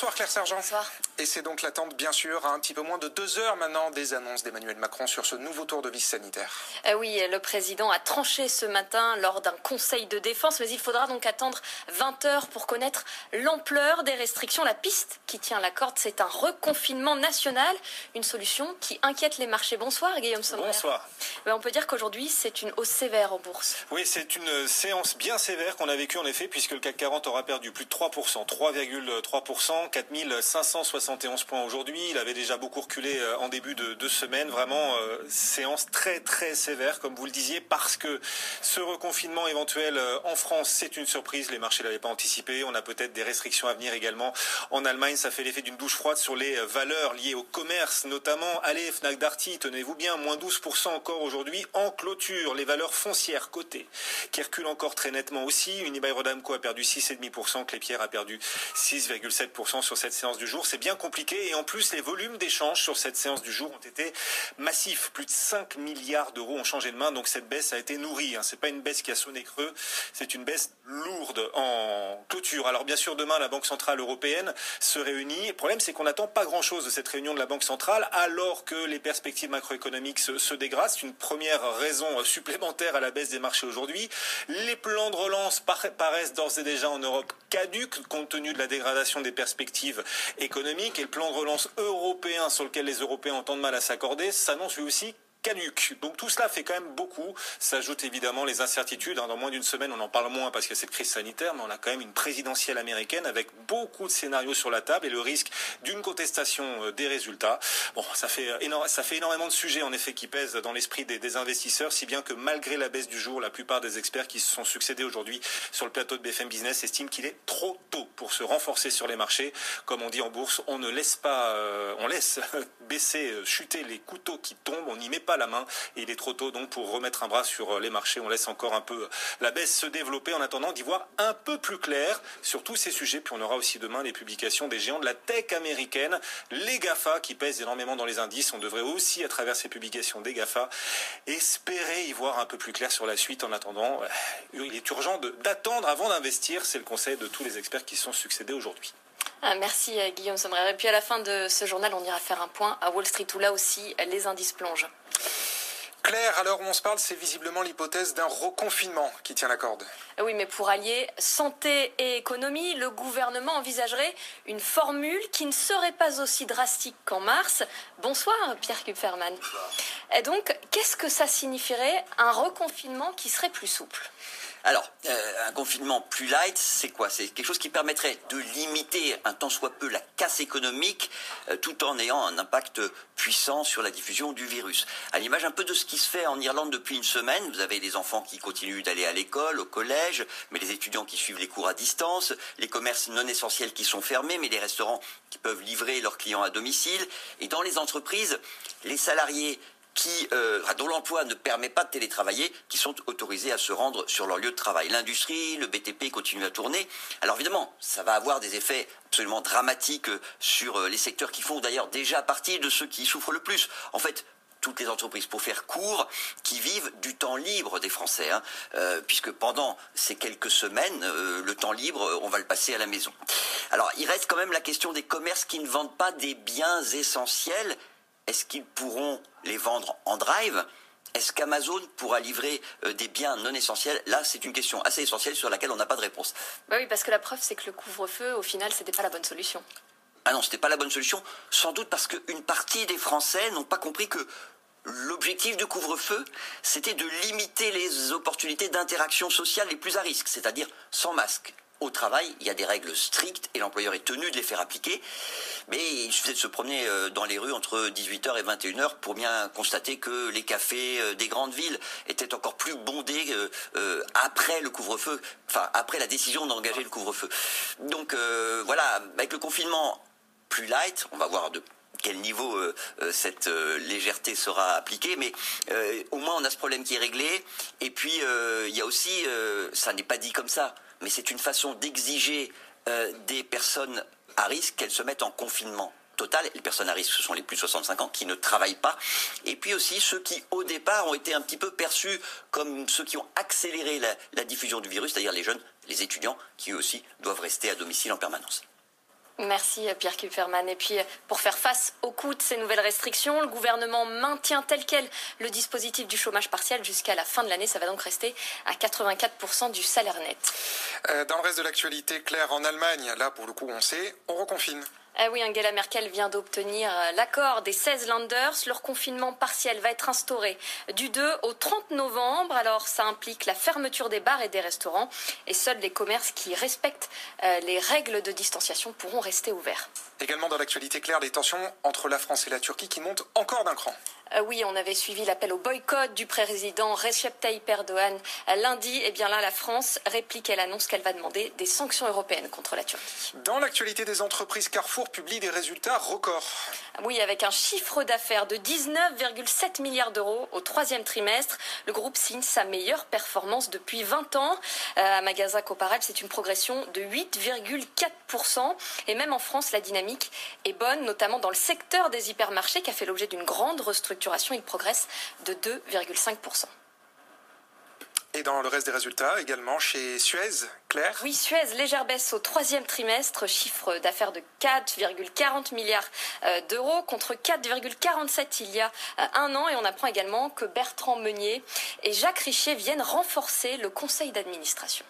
Bonsoir Claire Sergent. Et c'est donc l'attente, bien sûr, à un petit peu moins de deux heures maintenant des annonces d'Emmanuel Macron sur ce nouveau tour de vis sanitaire. Euh, oui, le président a tranché ce matin lors d'un conseil de défense, mais il faudra donc attendre 20 heures pour connaître l'ampleur des restrictions. La piste qui tient la corde, c'est un reconfinement national, une solution qui inquiète les marchés. Bonsoir Guillaume Sommer. Bonsoir. Mais on peut dire qu'aujourd'hui, c'est une hausse sévère en bourse. Oui, c'est une séance bien sévère qu'on a vécue en effet, puisque le CAC 40 aura perdu plus de 3%, 3,3%, 4571 points aujourd'hui. Il avait déjà beaucoup reculé euh, en début de, de semaine. Vraiment, euh, séance très très sévère, comme vous le disiez, parce que ce reconfinement éventuel euh, en France, c'est une surprise. Les marchés ne l'avaient pas anticipé. On a peut-être des restrictions à venir également. En Allemagne, ça fait l'effet d'une douche froide sur les valeurs liées au commerce, notamment. Allez, Fnac Darty, tenez-vous bien, moins 12% encore aujourd'hui en clôture. Les valeurs foncières cotées, qui reculent encore très nettement aussi. Unibail Rodamco a perdu 6,5%, Clépierre a perdu 6,7% sur cette séance du jour. C'est bien compliqué et en plus les volumes d'échanges sur cette séance du jour ont été massifs. Plus de 5 milliards d'euros ont changé de main, donc cette baisse a été nourrie. Hein. C'est pas une baisse qui a sonné creux, c'est une baisse lourde en clôture. Alors bien sûr demain la Banque centrale européenne se réunit. Le problème c'est qu'on n'attend pas grand-chose de cette réunion de la Banque centrale alors que les perspectives macroéconomiques se, se. C'est une première raison supplémentaire à la baisse des marchés aujourd'hui. Les plans de relance paraissent d'ores et déjà en Europe caduques compte tenu de la dégradation des perspectives économiques et le plan de relance européen sur lequel les Européens ont tant de mal à s'accorder s'annonce lui aussi caduque. Donc tout cela fait quand même beaucoup. S'ajoutent évidemment les incertitudes. Dans moins d'une semaine, on en parle moins parce qu'il y a cette crise sanitaire, mais on a quand même une présidentielle américaine avec beaucoup de scénarios sur la table et le risque d'une contestation euh, des résultats. Bon, ça fait, ça fait énormément de sujets en effet qui pèsent dans l'esprit des, investisseurs, si bien que malgré la baisse du jour, la plupart des experts qui se sont succédés aujourd'hui sur le plateau de BFM Business estiment qu'il est trop tôt pour se renforcer sur les marchés. Comme on dit en bourse, on ne laisse pas, euh, on laisse baisser, euh, chuter les couteaux qui tombent, on n'y met pas la main et il est trop tôt donc pour remettre un bras sur les marchés. On laisse encore un peu la baisse se développer en attendant d'y voir un peu plus clair sur tous ces sujets. Puis on aura aussi demain les publications des géants de la tech américaine, les GAFA qui pèsent énormément dans les indices. On devrait aussi à travers ces publications des GAFA espérer y voir un peu plus clair sur la suite. En attendant, euh, il est urgent d'attendre avant d'investir. C'est le conseil de tous les experts qui sont succédés aujourd'hui. Ah, merci euh, Guillaume Sommerer. Et puis à la fin de ce journal, on ira faire un point à Wall Street où là aussi les indices plongent. Claire, alors où on se parle, c'est visiblement l'hypothèse d'un reconfinement qui tient la corde. Oui, mais pour allier santé et économie, le gouvernement envisagerait une formule qui ne serait pas aussi drastique qu'en mars. Bonsoir Pierre Kupferman. Et donc, qu'est-ce que ça signifierait un reconfinement qui serait plus souple? Alors, euh, un confinement plus light, c'est quoi? C'est quelque chose qui permettrait de limiter un tant soit peu la casse économique euh, tout en ayant un impact puissant sur la diffusion du virus. À l'image un peu de ce qui se fait en Irlande depuis une semaine, vous avez des enfants qui continuent d'aller à l'école, au collège, mais les étudiants qui suivent les cours à distance, les commerces non essentiels qui sont fermés, mais les restaurants qui peuvent livrer leurs clients à domicile. Et dans les entreprises, les salariés qui, euh, dont l'emploi ne permet pas de télétravailler, qui sont autorisés à se rendre sur leur lieu de travail. L'industrie, le BTP continuent à tourner. Alors évidemment, ça va avoir des effets absolument dramatiques sur les secteurs qui font d'ailleurs déjà partie de ceux qui souffrent le plus. En fait, toutes les entreprises, pour faire court, qui vivent du temps libre des Français, hein. euh, puisque pendant ces quelques semaines, euh, le temps libre, on va le passer à la maison. Alors, il reste quand même la question des commerces qui ne vendent pas des biens essentiels. Est-ce qu'ils pourront les vendre en drive? Est-ce qu'Amazon pourra livrer euh, des biens non essentiels? Là, c'est une question assez essentielle sur laquelle on n'a pas de réponse. Bah oui, parce que la preuve, c'est que le couvre-feu, au final, c'était pas la bonne solution. Ah non, c'était pas la bonne solution, sans doute parce qu'une partie des Français n'ont pas compris que l'objectif du couvre-feu, c'était de limiter les opportunités d'interaction sociale les plus à risque, c'est-à-dire sans masque. Au travail, il y a des règles strictes et l'employeur est tenu de les faire appliquer. Mais il suffisait de se promener euh, dans les rues entre 18h et 21h pour bien constater que les cafés euh, des grandes villes étaient encore plus bondés euh, après le couvre-feu, enfin après la décision d'engager le couvre-feu. Donc voilà, avec le confinement plus light, on va voir de quel niveau euh, euh, cette euh, légèreté sera appliquée, mais au moins on a ce problème qui est réglé. Et puis il y a aussi, ça n'est pas dit comme ça, mais c'est une façon d'exiger des personnes à risque qu'elles se mettent en confinement total. Les personnes à risque, ce sont les plus de 65 ans qui ne travaillent pas. Et puis aussi ceux qui, au départ, ont été un petit peu perçus comme ceux qui ont accéléré la, la diffusion du virus, c'est-à-dire les jeunes, les étudiants, qui eux aussi doivent rester à domicile en permanence. Merci Pierre Kupferman. Et puis, pour faire face au coût de ces nouvelles restrictions, le gouvernement maintient tel quel le dispositif du chômage partiel jusqu'à la fin de l'année. Ça va donc rester à 84% du salaire net. Euh, dans le reste de l'actualité, Claire, en Allemagne, là pour le coup on sait, on reconfine. Ah oui, Angela Merkel vient d'obtenir euh, l'accord des 16 Landers. Leur confinement partiel va être instauré du 2 au 30 novembre. Alors, ça implique la fermeture des bars et des restaurants. Et seuls les commerces qui respectent euh, les règles de distanciation pourront rester ouverts. Également dans l'actualité claire, les tensions entre la France et la Turquie qui montent encore d'un cran. Euh, oui, on avait suivi l'appel au boycott du président Recep Tayyip Erdogan lundi. Et eh bien là, la France réplique, elle annonce qu'elle va demander des sanctions européennes contre la Turquie. Dans l'actualité des entreprises, Carrefour publie des résultats records. Oui, avec un chiffre d'affaires de 19,7 milliards d'euros au troisième trimestre, le groupe signe sa meilleure performance depuis 20 ans. Euh, à Magasin comparable, c'est une progression de 8,4%. Et même en France, la dynamique est bonne, notamment dans le secteur des hypermarchés qui a fait l'objet d'une grande restructuration il progresse de 2,5%. Et dans le reste des résultats, également chez Suez, Claire? Oui, Suez, légère baisse au troisième trimestre, chiffre d'affaires de 4,40 milliards euh, d'euros contre 4,47 il y a euh, un an. Et on apprend également que Bertrand Meunier et Jacques Richier viennent renforcer le conseil d'administration.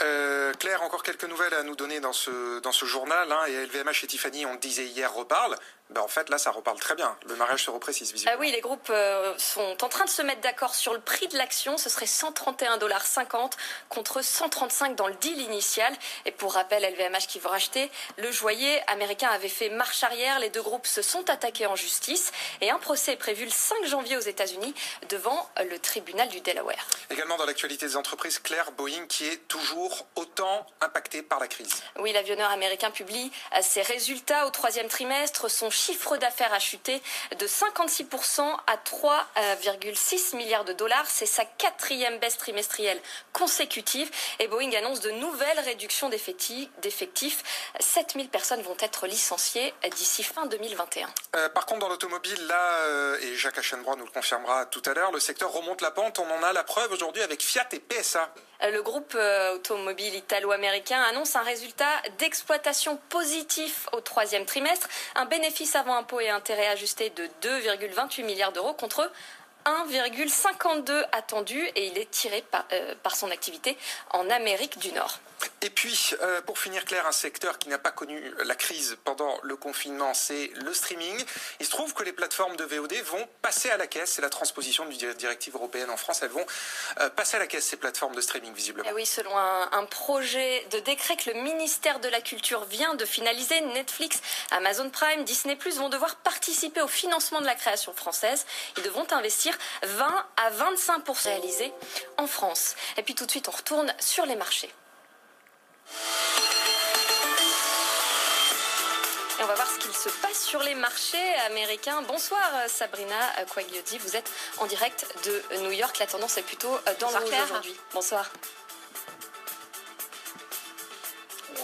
Euh, Claire, encore quelques nouvelles à nous donner dans ce, dans ce journal. Hein, et LVMH et Tiffany, on disait hier, reparlent. Ben, en fait, là, ça reparle très bien. Le mariage se reprécise visiblement. Ah oui, les groupes euh, sont en train de se mettre d'accord sur le prix de l'action. Ce serait 131,50$ contre 135 dans le deal initial. Et pour rappel, LVMH qui veut racheter le joaillier américain avait fait marche arrière. Les deux groupes se sont attaqués en justice et un procès est prévu le 5 janvier aux États-Unis devant le tribunal du Delaware. Également dans l'actualité des entreprises, Claire Boeing qui est toujours autant impacté par la crise. Oui, l'avionneur américain publie euh, ses résultats au troisième trimestre. Son chiffre d'affaires a chuté de 56% à 3,6 milliards de dollars. C'est sa quatrième baisse trimestrielle consécutive. Et Boeing annonce de nouvelles réductions d'effectifs. 7000 personnes vont être licenciées d'ici fin 2021. Euh, par contre, dans l'automobile, là, euh, et Jacques Aschenbrois nous le confirmera tout à l'heure, le secteur remonte la pente. On en a la preuve aujourd'hui avec Fiat et PSA. Le groupe euh, automobile italo-américain annonce un résultat d'exploitation positif au troisième trimestre, un bénéfice avant impôts et intérêts ajusté de 2,28 milliards d'euros contre 1,52 attendu et il est tiré euh, par, son activité en Amérique du Nord. Et puis, euh, pour finir, Claire, un secteur qui n'a pas connu la crise pendant le confinement, c'est le streaming. Il se trouve que les plateformes de VOD vont passer à la caisse. C'est la transposition du directive européenne en France. Elles vont euh, passer à la caisse, ces plateformes de streaming, visiblement. Eh oui, selon un, un, projet de décret que le ministère de la Culture vient de finaliser, Netflix, Amazon Prime, Disney Plus vont devoir participer au financement de la création française. Ils devront investir 20 à 25 réalisés en France. Et puis tout de suite, on retourne sur les marchés. Et on va voir ce qu'il se passe sur les marchés américains. Bonsoir Sabrina Quagliotti, vous êtes en direct de New York. La tendance est plutôt dans le rouge aujourd'hui. Bonsoir.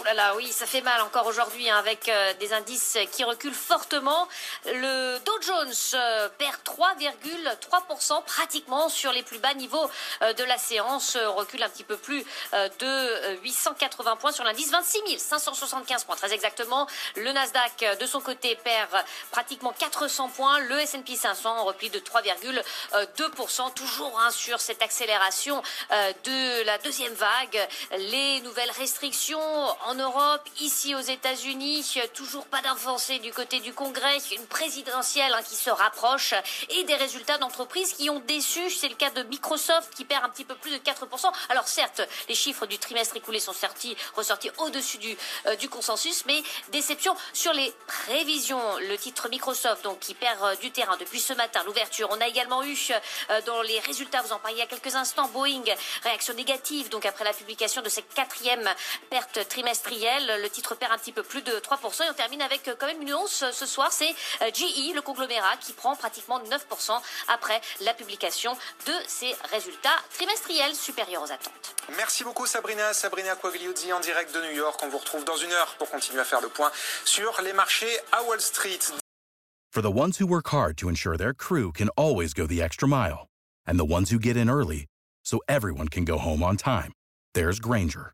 Oh là là, oui, ça fait mal encore aujourd'hui hein, avec euh, des indices qui reculent fortement. Le Dow Jones euh, perd 3,3% pratiquement sur les plus bas niveaux euh, de la séance, recule un petit peu plus de 880 points sur l'indice, 26 575 points très exactement. Le Nasdaq de son côté perd pratiquement 400 points. Le S&P 500 repli de 3,2%, toujours hein, sur cette accélération de la deuxième vague. Les nouvelles restrictions en Europe, ici aux États-Unis, toujours pas d'avancée du côté du Congrès, une présidentielle hein, qui se rapproche et des résultats d'entreprises qui ont déçu. C'est le cas de Microsoft qui perd un petit peu plus de 4%. Alors certes, les chiffres du trimestre écoulé sont sortis, ressortis au-dessus du, euh, du consensus, mais déception sur les prévisions. Le titre Microsoft, donc, qui perd euh, du terrain depuis ce matin, l'ouverture. On a également eu euh, dans les résultats, vous en parliez il y a quelques instants, Boeing, réaction négative, donc après la publication de cette quatrième perte trimestrielle le titre perd un petit peu plus de 3%. Et on termine avec euh, quand même une hausse euh, ce soir. C'est euh, GE, le conglomérat, qui prend pratiquement 9% après la publication de ses résultats trimestriels supérieurs aux attentes. Merci beaucoup Sabrina. Sabrina Quagliozzi en direct de New York. On vous retrouve dans une heure pour continuer à faire le point sur les marchés à Wall Street. For the ones who work hard to ensure their crew can always go the extra mile, and the ones who get in early so everyone can go home on time, there's Granger